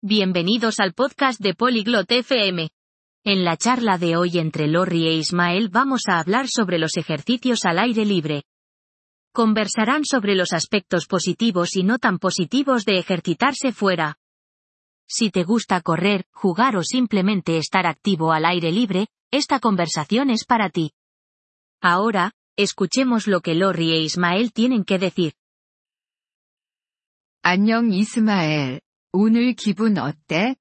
Bienvenidos al podcast de Polyglot FM. En la charla de hoy entre Lori e Ismael vamos a hablar sobre los ejercicios al aire libre. Conversarán sobre los aspectos positivos y no tan positivos de ejercitarse fuera. Si te gusta correr, jugar o simplemente estar activo al aire libre, esta conversación es para ti. Ahora, escuchemos lo que Lori e Ismael tienen que decir. Ismael. 오늘 기분 어때?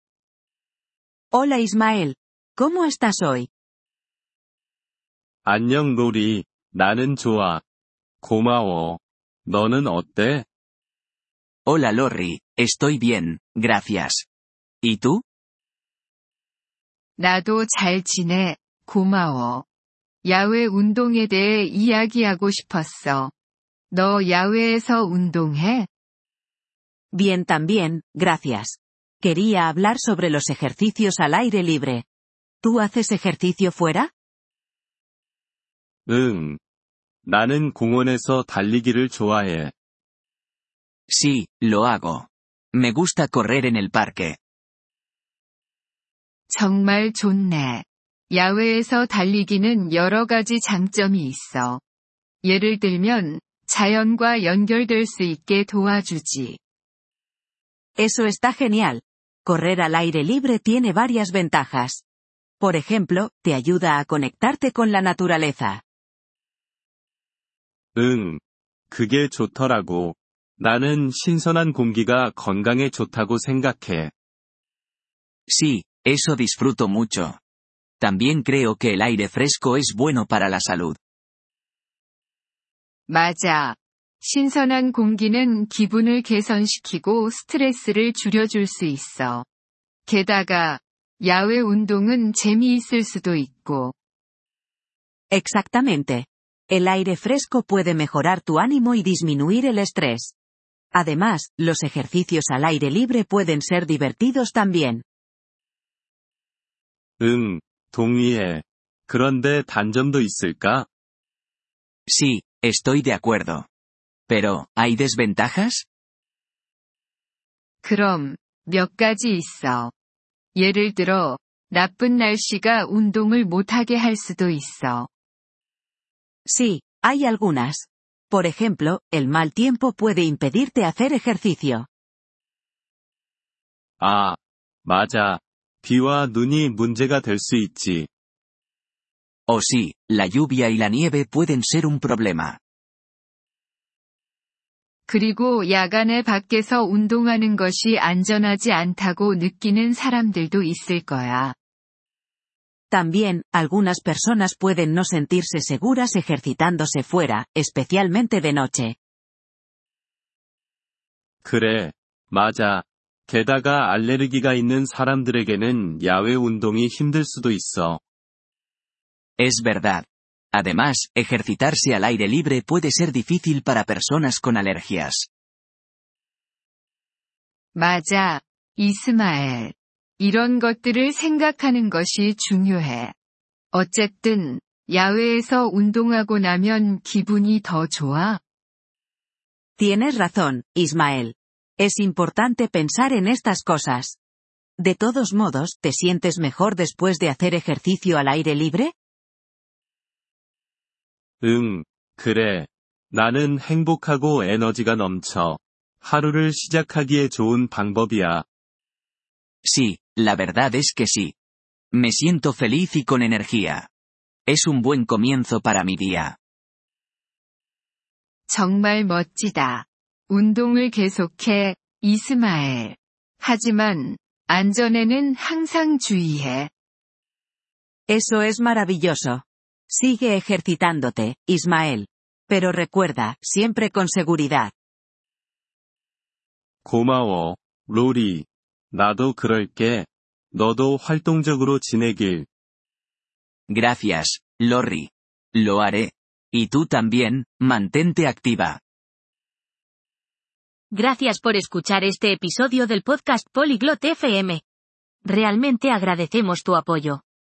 Hola Ismael. ¿Cómo estás hoy? 안녕 로리, 나는 좋아. 고마워. 너는 어때? Hola Lorry, estoy bien, gracias. ¿Y tú? 나도 잘 지내. 고마워. 야외 운동에 대해 이야기하고 싶었어. 너 야외에서 운동해? Bien también, gracias. Quería hablar sobre los ejercicios al aire libre. ¿Tú haces ejercicio fuera? 응. 나는 공원에서 달리기를 좋아해. Sí, lo hago. Me gusta correr en el parque. 정말 좋네. 야외에서 달리기는 여러 가지 장점이 있어. 예를 들면, 자연과 연결될 수 있게 도와주지. Eso está genial. Correr al aire libre tiene varias ventajas. Por ejemplo, te ayuda a conectarte con la naturaleza. 응. 그게 좋더라고. 나는 신선한 공기가 건강에 좋다고 생각해. Sí, eso disfruto mucho. También creo que el aire fresco es bueno para la salud. 맞아. 신선한 공기는 기분을 개선시키고 스트레스를 줄여줄 수 있어. 게다가, 야외 운동은 재미있을 수도 있고. Exactamente. El aire fresco puede mejorar tu ánimo y disminuir el estrés. Además, los ejercicios al aire libre pueden ser divertidos también. 응, 동의해. 그런데 단점도 있을까? Sí, estoy de acuerdo. Pero, ¿hay desventajas? 그럼, 몇 가지 있어. 예를 들어, 나쁜 날씨가 운동을 못하게 할 수도 있어. Sí, hay algunas. Por ejemplo, el mal tiempo puede impedirte hacer ejercicio. 아, 맞아. 비와 눈이 문제가 될 수 있지. Oh sí, la lluvia y la nieve pueden ser un problema. 그리고 야간에 밖에서 운동하는 것이 안전하지 않다고 느끼는 사람들도 있을 거야. También, algunas personas pueden no sentirse seguras ejercitándose fuera, especialmente de noche. 그래, 맞아. 게다가 알레르기가 있는 사람들에게는 야외 운동이 힘들 수도 있어. Es verdad. Además, ejercitarse al aire libre puede ser difícil para personas con alergias. 맞아, 이스마엘. 이런 것들을 생각하는 것이 중요해. 어쨌든, 야외에서 운동하고 나면 기분이 더 좋아. Tienes razón, Ismael. Es importante pensar en estas cosas. De todos modos, ¿te sientes mejor después de hacer ejercicio al aire libre? 응, 그래. 나는 행복하고 에너지가 넘쳐. 하루를 시작하기에 좋은 방법이야. Sí, la verdad es que sí. Me siento feliz y con energía. Es un buen comienzo para mi día. 정말 멋지다. 운동을 계속해, 이스마엘. 하지만, 안전에는 항상 주의해. Eso es maravilloso. Sigue ejercitándote, Ismael. Pero recuerda, siempre con seguridad. 고마워, 로리. 나도 그럴게. 너도 활동적으로 지내길. Gracias, Lorry. Lo haré. Y tú también, mantente activa. Gracias por escuchar este episodio del podcast Polyglot FM. Realmente agradecemos tu apoyo.